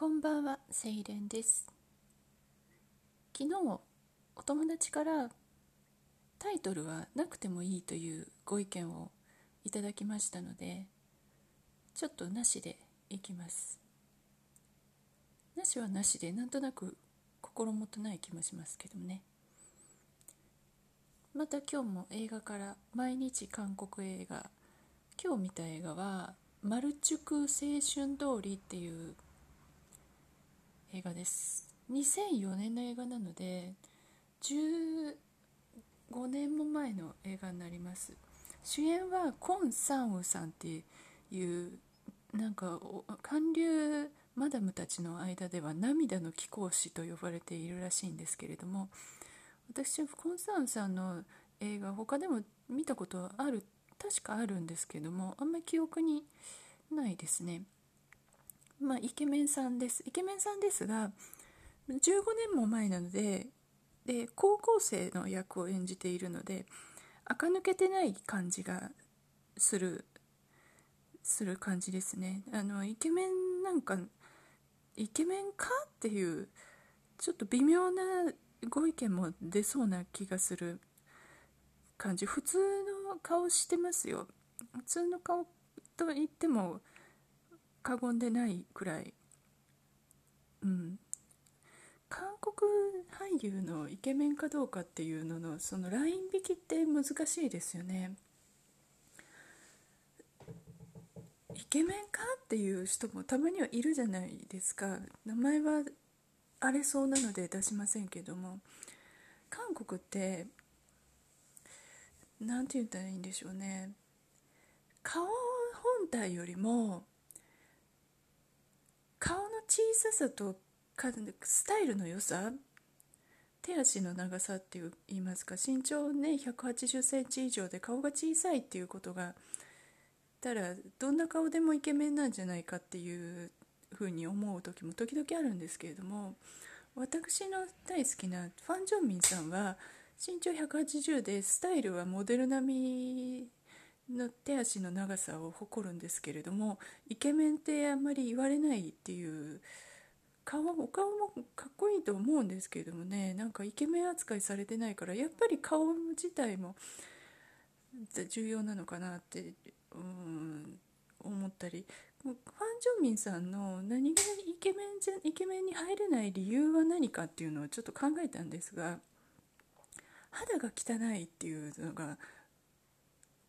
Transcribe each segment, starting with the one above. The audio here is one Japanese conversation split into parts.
こんばんは、セイレンです。昨日、お友達からタイトルはなくてもいいというご意見をいただきましたので、ちょっとなしでいきます。なしはなしで、なんとなく心もとない気もしますけどね。また今日も映画から毎日韓国映画今日見た映画は「マルチュク青春通り」っていう映画です。2004年の映画なので15年も前の映画になります。主演はコン・サンウさんっていうなんか韓流マダムたちの間では涙の貴公子と呼ばれているらしいんですけれども私はコン・サンウさんの映画他でも見たことある確かあるんですけどもあんまり記憶にないですね。まあイケメンさんです。イケメンさんですが15年も前なのでで高校生の役を演じているので垢抜けてない感じがするする感じですね。あのイケメンなんかイケメンかっていうちょっと微妙なご意見も出そうな気がする感じ。普通の顔してますよ。普通の顔と言っても過言でないくらい。うん。韓国俳優のイケメンかどうかっていうののそのライン引きって難しいですよね。イケメンかっていう人もたまにはいるじゃないですか。名前は荒れそうなので出しませんけども。韓国って何て言ったらいいんでしょうね。顔本体よりも小ささとスタイルの良さ手足の長さっていう言いますか身長ね1 8 0センチ以上で顔が小さいっていうことがたらどんな顔でもイケメンなんじゃないかっていうふうに思う時も時々あるんですけれども私の大好きなファン・ジョンミンさんは身長180でスタイルはモデル並みの手足の長さを誇るんですけれどもイケメンってあんまり言われないっていう顔お顔もかっこいいと思うんですけれどもねなんかイケメン扱いされてないからやっぱり顔自体も重要なのかなってうん思ったりファン・ジョンミンさんの何がイケメンじゃイケメンに入れない理由は何かっていうのをちょっと考えたんですが肌が汚いっていうのが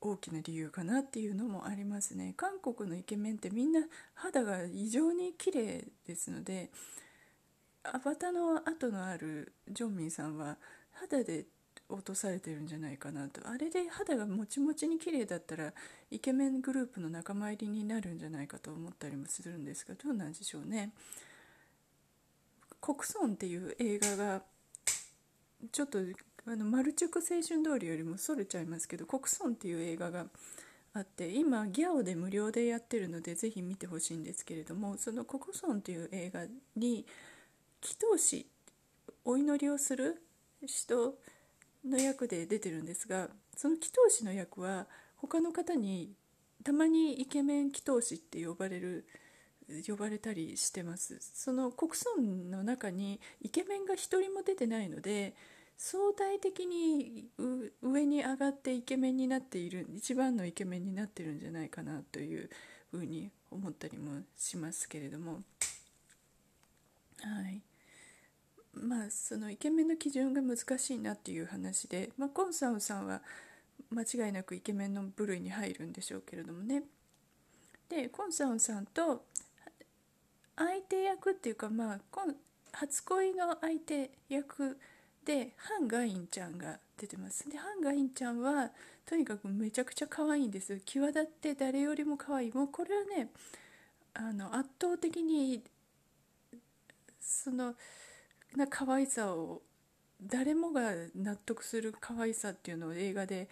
大きな理由かなっていうのもありますね。韓国のイケメンってみんな肌が異常に綺麗ですのでアバターの後のあるジョンミンさんは肌で落とされてるんじゃないかなと。あれで肌がもちもちに綺麗だったらイケメングループの仲間入りになるんじゃないかと思ったりもするんですがどうなんでしょうね「国村」っていう映画がちょっとあのマルチュク青春通りよりもそれちゃいますけど「国村」っていう映画があって今ギャオで無料でやってるのでぜひ見てほしいんですけれどもその「国村」っていう映画に祈祷師お祈りをする人の役で出てるんですがその祈祷師の役は他の方にたまにイケメン祈祷師って呼ばれる呼ばれたりしてます。その国村の中にイケメンが一人も出てないので相対的に上に上がってイケメンになっている一番のイケメンになってるんじゃないかなというふうに思ったりもしますけれども。はい。まあそのイケメンの基準が難しいなっていう話で、まあ、コンサウさんは間違いなくイケメンの部類に入るんでしょうけれどもね。でコンサウさんと相手役っていうかまあ初恋の相手役でハン・ガインちゃんが出てます。でハン・ガインちゃんはとにかくめちゃくちゃ可愛いんです際立って誰よりも可愛い。もうこれはねあの圧倒的にそのな可愛さを誰もが納得する可愛さっていうのを映画で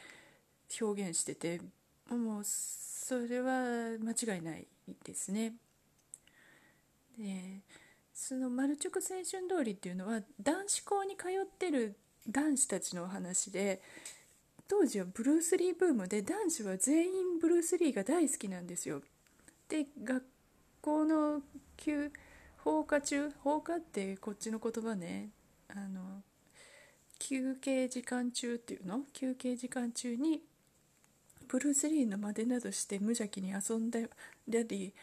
表現しててもうそれは間違いないですね。でそのマルチョク青春通りっていうのは男子校に通ってる男子たちのお話で当時はブルース・リーブームで男子は全員ブルース・リーが大好きなんですよ。で学校の休放課中放課ってこっちの言葉ねあの休憩時間中っていうの？休憩時間中にブルース・リーの真似などして無邪気に遊んだり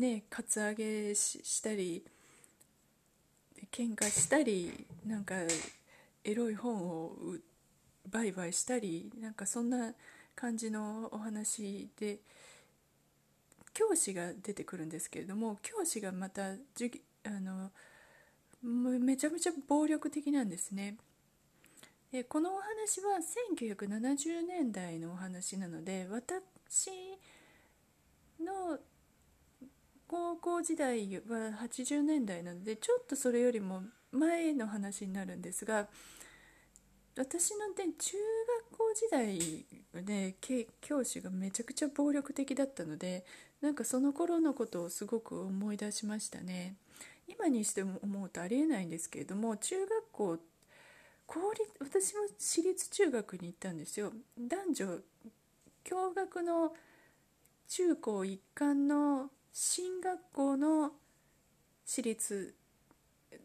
ねカツアゲしたり喧嘩したりなんかエロい本を売買したりなんかそんな感じのお話で教師が出てくるんですけれども教師がまた授あのめちゃめちゃ暴力的なんですね。でこのお話は1970年代のお話なので私の高校時代は80年代なのでちょっとそれよりも前の話になるんですが私の、ね、中学校時代で、ね、教師がめちゃくちゃ暴力的だったのでなんかその頃のことをすごく思い出しましたね。今にして思うとありえないんですけれども中学校公立私も私立中学に行ったんですよ。男女共学の中高一貫の進学校の私立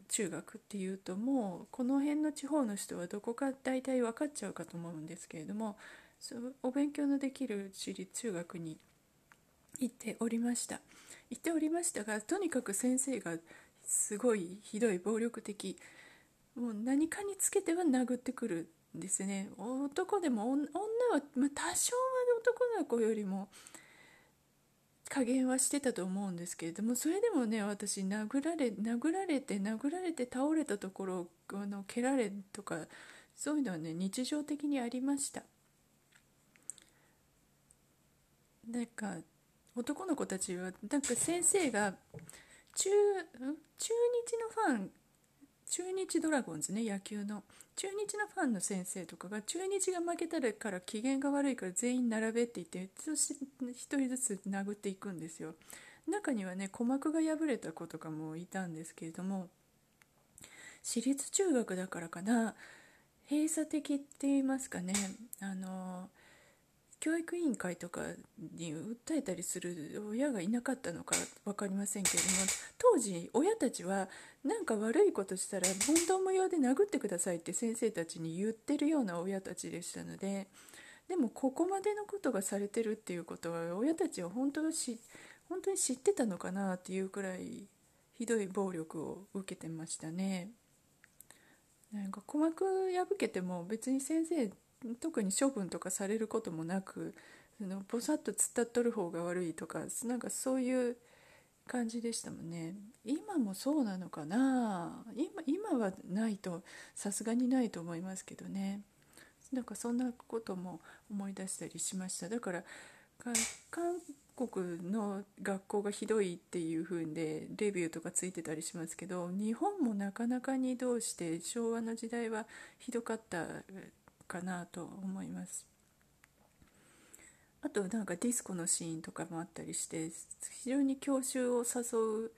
中学っていうともうこの辺の地方の人はどこか大体分かっちゃうかと思うんですけれどもお勉強のできる私立中学に行っておりました。行っておりましたがとにかく先生がすごいひどい暴力的。もう何かにつけては殴ってくるんですね。男でも女は、まあ、多少は男の子よりも加減はしてたと思うんですけれどもそれでもね私殴られ殴られて殴られて倒れたところあの蹴られとかそういうのはね日常的にありました。なんか男の子たちはなんか先生が中中日のファン中日ドラゴンズね野球の。中日のファンの先生とかが中日が負けたらから機嫌が悪いから全員並べって言って1人ずつ殴っていくんですよ。中にはね鼓膜が破れた子とかもいたんですけれども私立中学だからかな。閉鎖的って言いますかね。あの教育委員会とかに訴えたりする親がいなかったのか分かりませんけれども当時親たちは何か悪いことしたら問答無用で殴ってくださいって先生たちに言ってるような親たちでしたのででもここまでのことがされてるっていうことは親たちは本当し本当に知ってたのかなっていうくらいひどい暴力を受けてましたね。なんか鼓膜破けても別に先生特に処分とかされることもなくそのぼさっと突っ立っとる方が悪いとかなんかそういう感じでしたもんね。今もそうなのかな？今今はないとさすがにないと思いますけどね。なんかそんなことも思い出したりしました。だから韓国の学校がひどいっていう風でレビューとかついてたりしますけど日本もなかなかにどうして昭和の時代はひどかったかなと思います。あとなんかディスコのシーンとかもあったりして非常に郷愁を誘う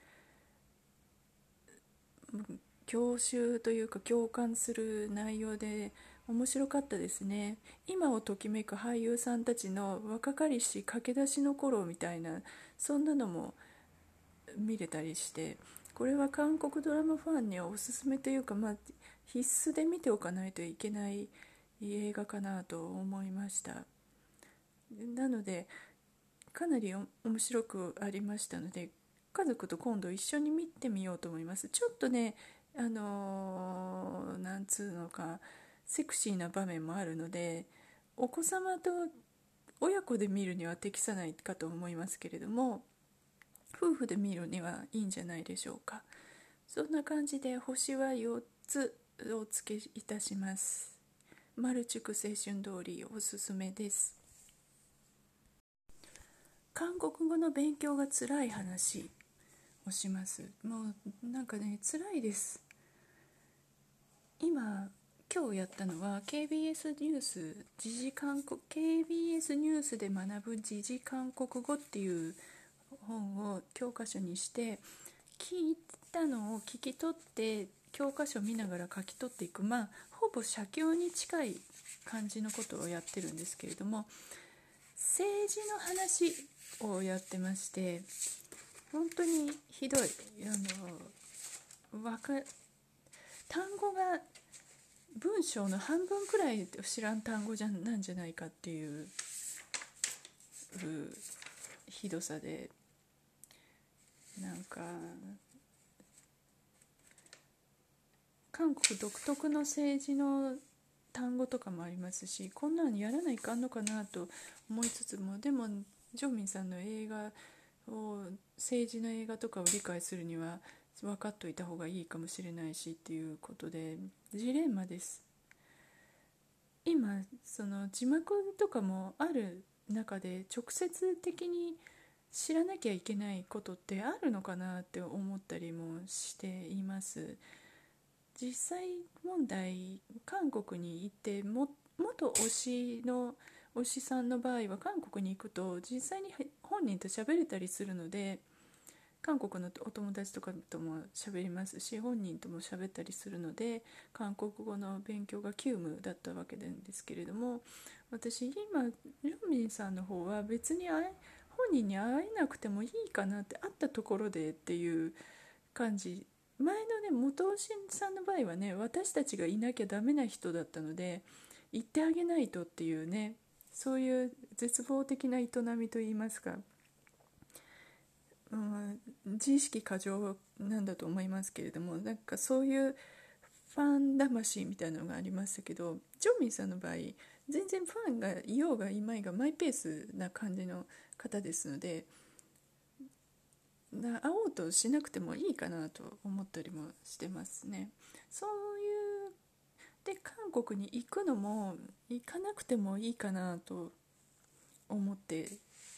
郷愁というか共感する内容で面白かったですね。今をときめく俳優さんたちの若かりし駆け出しの頃みたいなそんなのも見れたりしてこれは韓国ドラマファンにはおすすめというか、まあ、必須で見ておかないといけないいい映画かなと思いました。なのでかなり面白くありましたので家族と今度一緒に見てみようと思います。ちょっとねあのー、なんつうのかセクシーな場面もあるのでお子様と親子で見るには適さないかと思いますけれども夫婦で見るにはいいんじゃないでしょうか。そんな感じで星は4つお付けいたします。マルチク青春通りおすすめです。韓国語の勉強がつらい話。をします。もうなんかね辛いです。今今日やったのは KBS ニュース時事韓国 KBS ニュースで学ぶ時事韓国語っていう本を教科書にして聞いたのを聞き取って教科書見ながら書き取っていく。まあほぼ写経に近い感じのことをやってるんですけれども政治の話をやってまして本当にひどい。あのわか単語が文章の半分くらい知らん単語じゃなんじゃないかっていうひどさでなんか韓国独特の政治の単語とかもありますしこんなのやらないかんのかなと思いつつもでもジョンミンさんの映画を政治の映画とかを理解するには分かっといた方がいいかもしれないしっていうことでジレンマです。今その字幕とかもある中で直接的に知らなきゃいけないことってあるのかなって思ったりもしています。実際問題韓国に行っても元推しの推しさんの場合は韓国に行くと実際に本人と喋れたりするので韓国のお友達とかとも喋りますし本人とも喋ったりするので韓国語の勉強が急務だったわけなんですけれども私今ジョンミンさんの方は別に本人に会えなくてもいいかなって会ったところでっていう感じ前のね元尾さんの場合はね私たちがいなきゃダメな人だったので行ってあげないとっていうねそういう絶望的な営みといいますか、うん、自意識過剰なんだと思いますけれどもなんかそういうファン魂みたいなのがありましたけどジョンミンさんの場合全然ファンがいようがいまいがマイペースな感じの方ですので会おうとしなくてもいいかなと思ったりもしてますね。そういうで韓国に行くのも行かなくてもいいかなと思って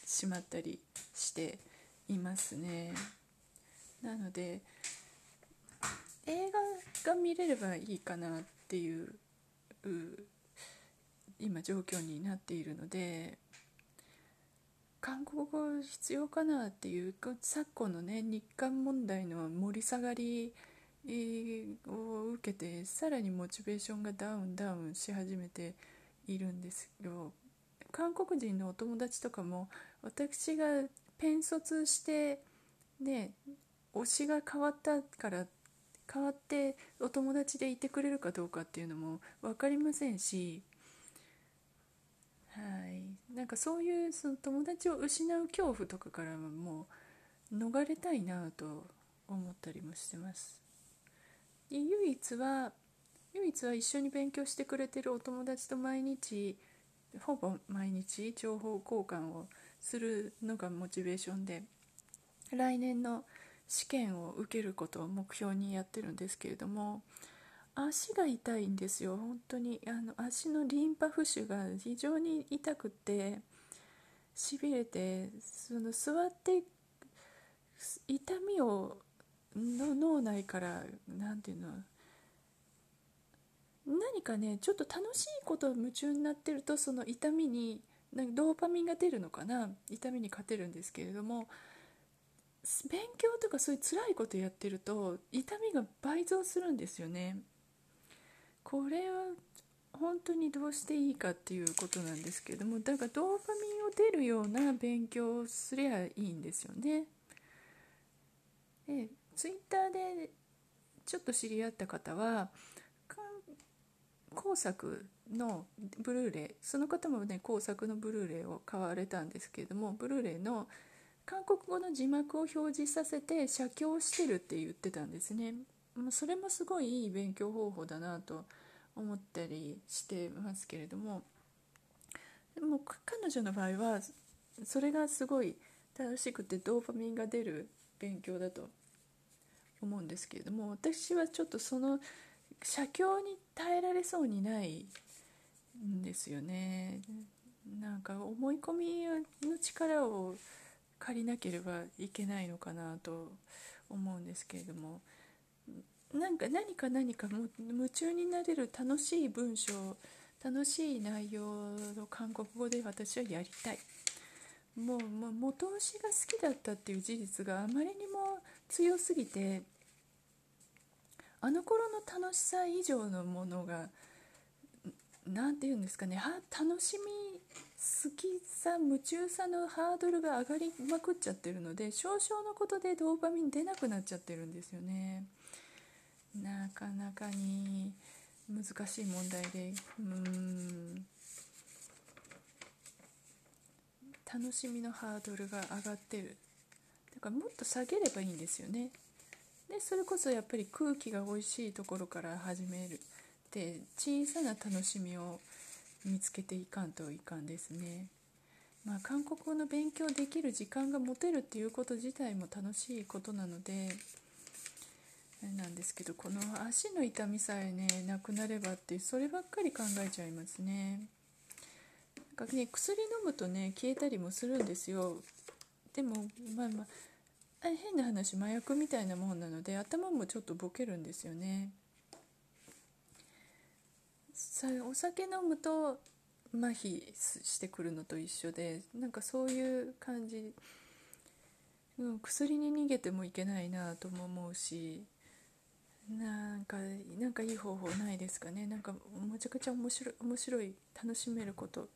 しまったりしていますね。なので映画が見れればいいかなっていう今状況になっているので韓国語必要かなっていう昨今のね日韓問題の盛り下がりを受けてさらにモチベーションがダウンダウンし始めているんですよ。韓国人のお友達とかも私がペン卒してね推しが変わったから変わってお友達でいてくれるかどうかっていうのも分かりませんしはい。なんかそういうその友達を失う恐怖とかからもう逃れたいなと思ったりもしてます。で唯一は唯一は一緒に勉強してくれてるお友達と毎日ほぼ毎日情報交換をするのがモチベーションで来年の試験を受けることを目標にやってるんですけれども足が痛いんですよ。本当にあの足のリンパ浮腫が非常に痛くてしびれてその座って痛みをの脳内から何て言うの何かねちょっと楽しいこと夢中になってるとその痛みになんかドーパミンが出るのかな痛みに勝てるんですけれども勉強とかそういう辛いことやってると痛みが倍増するんですよね。これは本当にどうしていいかっていうことなんですけれどもだからドーパミンを出るような勉強をすりゃいいんですよね。でツイッターでちょっと知り合った方は工作のブルーレイその方もね工作のブルーレイを買われたんですけれどもブルーレイの韓国語の字幕を表示させて写経してるって言ってたんですね。それもすごいいい勉強方法だなと思ったりしてますけれどもでも彼女の場合はそれがすごい楽しくてドーパミンが出る勉強だと思うんですけれども私はちょっとその写経に耐えられそうにないんですよね。なんか思い込みの力を借りなければいけないのかなと思うんですけれどもなんか何か何か夢中になれる楽しい文章楽しい内容の韓国語で私はやりたい。もう、まあ、元推しが好きだったっていう事実があまりにも強すぎてあの頃の楽しさ以上のものが何て言うんですかね楽しみ好きさ夢中さのハードルが上がりまくっちゃってるので少々のことでドーパミン出なくなっちゃってるんですよね。なかなかに難しい問題でうん。楽しみのハードルが上がってる。だからもっと下げればいいんですよね。でそれこそやっぱり空気が美味しいところから始める。で小さな楽しみを見つけていかんといかんですね。まあ韓国語の勉強できる時間が持てるっていうこと自体も楽しいことなのでなんですけどこの足の痛みさえねなくなればってそればっかり考えちゃいますね。なんかね薬飲むとね消えたりもするんですよ。でもまあまあ変な話麻薬みたいなもんなので頭もちょっとボケるんですよね。さお酒飲むと麻痺してくるのと一緒でなんかそういう感じ、うん、薬に逃げてもいけないなとも思うしなんかなんかいい方法ないですかね？なんかむちゃくちゃ面白い面白い楽しめること。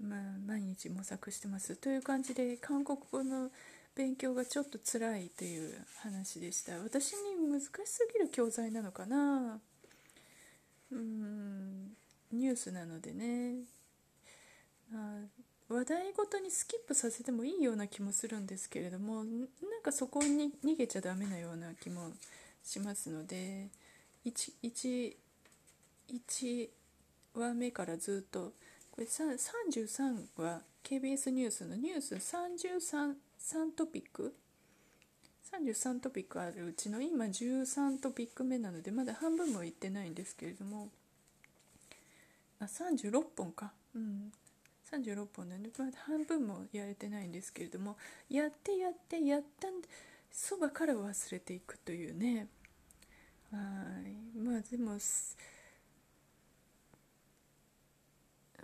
まあ毎日模索してます。という感じで韓国語の勉強がちょっと辛いという話でした。私に難しすぎる教材なのかな？うん。ニュースなのでね。あ話題ごとにスキップさせてもいいような気もするんですけれどもなんかそこに逃げちゃダメなような気もしますので 1, 1, 1話目からずっとこれ33は KBS ニュースのニュース33 3トピック？33トピックあるうちの今13トピック目なのでまだ半分もいってないんですけれども。あ36本か。うん。36本なんでまだ半分もやれてないんですけれどもやってやってやったんでそばから忘れていくというね。はい。まあでも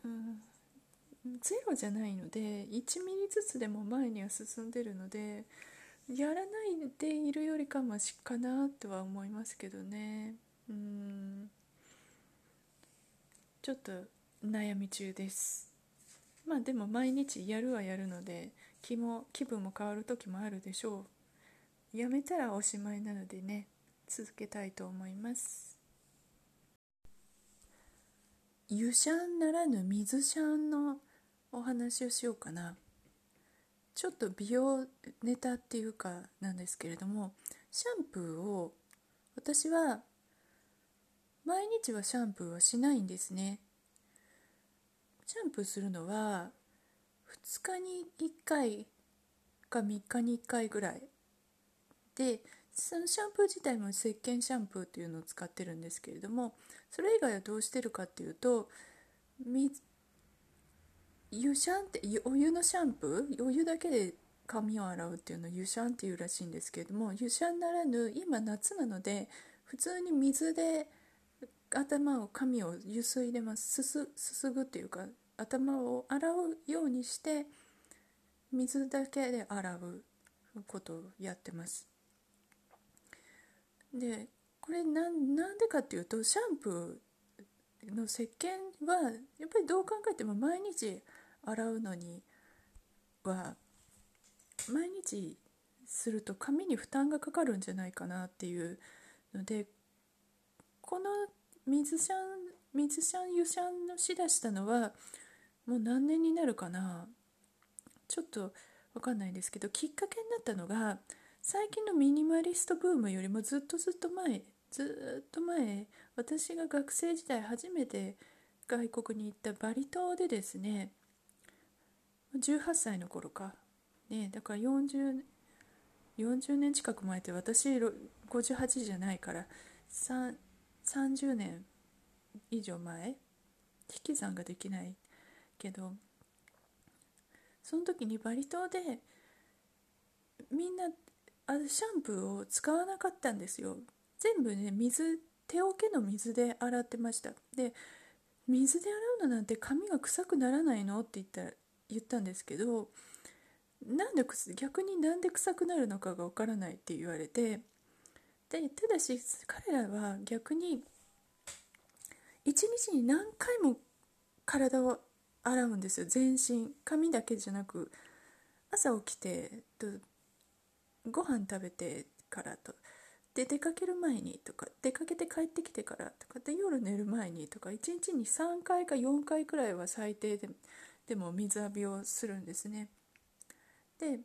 うんゼロじゃないので1ミリずつでも前には進んでるのでやらないでいるよりかましかなとは思いますけどね。うん。ちょっと悩み中です。まあでも毎日やるはやるので気も気分も変わる時もあるでしょう。やめたらおしまいなのでね続けたいと思います。湯シャンならぬ水シャンのお話をしようかな。ちょっと美容ネタっていうかなんですけれどもシャンプーを私は毎日はシャンプーはしないんですね。シャンプーするのは2日に1回か3日に1回ぐらいでそのシャンプー自体も石鹸シャンプーっていうのを使ってるんですけれどもそれ以外はどうしてるかっていうと湯シャンってお湯のシャンプーお湯だけで髪を洗うっていうのを湯シャンっていうらしいんですけれども湯シャンならぬ今夏なので普通に水で頭を髪をゆすいでます。すすすぐっていうか頭を洗うようにして水だけで洗うことをやってます。でこれなんなんでかっていうとシャンプーの石鹸はやっぱりどう考えても毎日洗うのには毎日すると髪に負担がかかるんじゃないかなっていうのでこの水シャン水シャン湯シャンのしだしたのはもう何年になるかな？ちょっと分かんないんですけどきっかけになったのが最近のミニマリストブームよりもずっとずっと前ずっと前私が学生時代初めて外国に行ったバリ島でですね18歳の頃か。ねだから 40, 40年近く前って私58じゃないから30年以上前引き算ができないけどその時にバリ島でみんなあシャンプーを使わなかったんですよ。全部ね水手桶の水で洗ってました。で水で洗うのなんて髪が臭くならないの？って言った言ったんですけどなんで逆になんで臭くなるのかがわからないって言われてでただし彼らは逆に一日に何回も体を洗うんですよ全身髪だけじゃなく朝起きてとご飯食べてからとで出かける前にとか出かけて帰ってきてからとかで夜寝る前にとか1日に3回か4回くらいは最低ででも水浴びをするんですね。で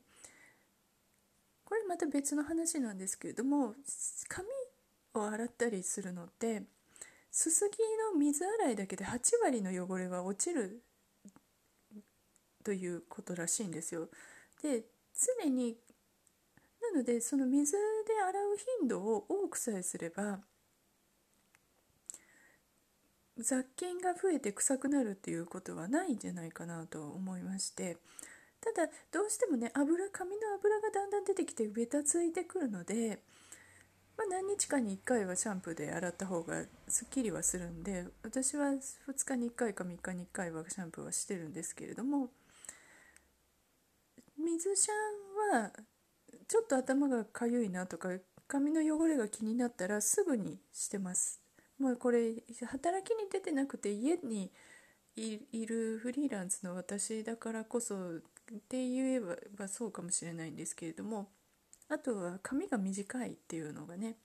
また別の話なんですけれども髪を洗ったりするのってすすぎの水洗いだけで8割の汚れは落ちるということらしいんですよ。で常になのでその水で洗う頻度を多くさえすれば雑菌が増えて臭くなるっていうことはないんじゃないかなと思いましてただどうしてもね油髪の油がだんだん出てきてベタついてくるので、まあ、何日かに1回はシャンプーで洗った方がすっきりはするんで私は2日に1回か3日に1回はシャンプーはしてるんですけれども水シャンはちょっと頭がかゆいなとか髪の汚れが気になったらすぐにしてます。もうこれ働きに出てなくて家にいるフリーランスの私だからこそって言えばそうかもしれないんですけれどもあとは髪が短いっていうのがね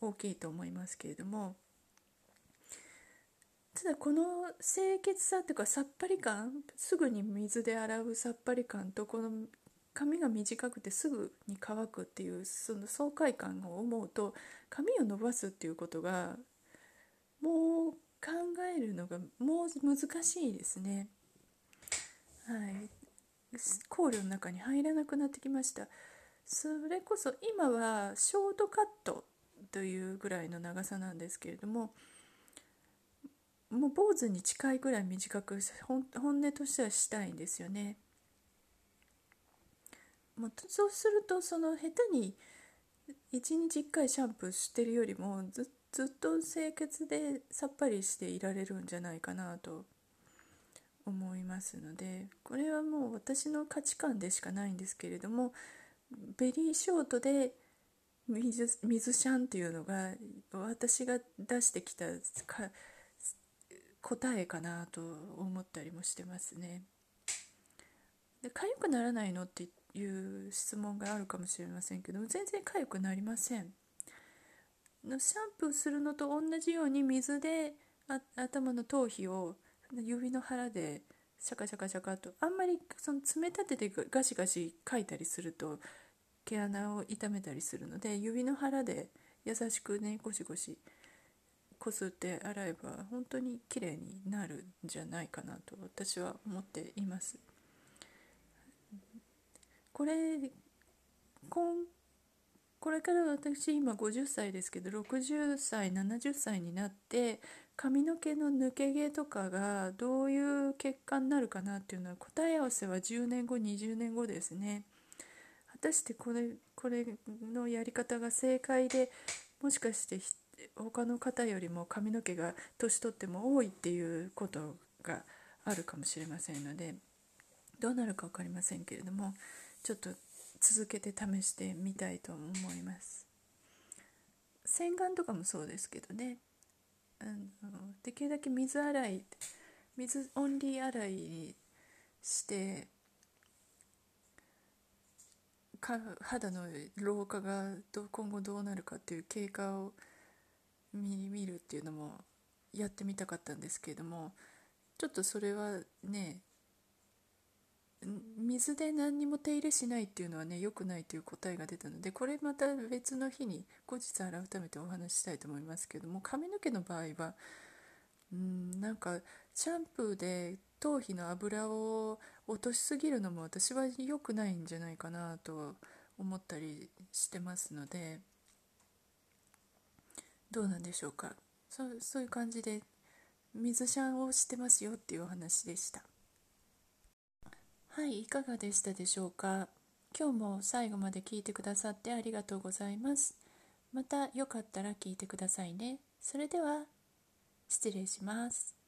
大きいと思いますけれどもただこの清潔さというかさっぱり感すぐに水で洗うさっぱり感とこの髪が短くてすぐに乾くっていうその爽快感を思うと髪を伸ばすっていうことがもう考えるのがもう難しいですね。はい考慮の中に入らなくなってきましたそれこそ今はショートカットというぐらいの長さなんですけれどももう坊主に近いぐらい短く本音としてはしたいんですよね。もうそうするとその下手に1日1回シャンプーしてるよりもずずっと清潔でさっぱりしていられるんじゃないかなと思いますのでこれはもう私の価値観でしかないんですけれどもベリーショートで水水シャンっていうのが私が出してきた答えかなと思ったりもしてますね。で痒くならないのっていう質問があるかもしれませんけど全然痒くなりませんのシャンプーするのと同じように水で頭の頭皮を指の腹でシャカシャカシャカとあんまりその爪立ててガシガシかいたりすると毛穴を痛めたりするので指の腹で優しくねゴシゴシこすって洗えば本当に綺麗になるんじゃないかなと私は思っています。これこれから私今50歳ですけど60歳70歳になって髪の毛の抜け毛とかがどういう結果になるかなっていうのは答え合わせは10年後20年後ですね。果たしてこれこれのやり方が正解でもしかして他の方よりも髪の毛が年取っても多いっていうことがあるかもしれませんのでどうなるか分かりませんけれどもちょっと続けて試してみたいと思います。洗顔とかもそうですけどね。あのできるだけ水洗い水オンリー洗いにしてか肌の老化がど今後どうなるかっていう経過を見見るっていうのもやってみたかったんですけれどもちょっとそれはね水で何にも手入れしないっていうのはね良くないという答えが出たのでこれまた別の日に後日改めてお話ししたいと思いますけども髪の毛の場合はうんなんかシャンプーで頭皮の油を落としすぎるのも私は良くないんじゃないかなと思ったりしてますのでどうなんでしょうかそそういう感じで水シャンをしてますよっていうお話でした。はい、いかがでしたでしょうか？今日も最後まで聞いてくださってありがとうございます。またよかったら聞いてくださいね。それでは、失礼します。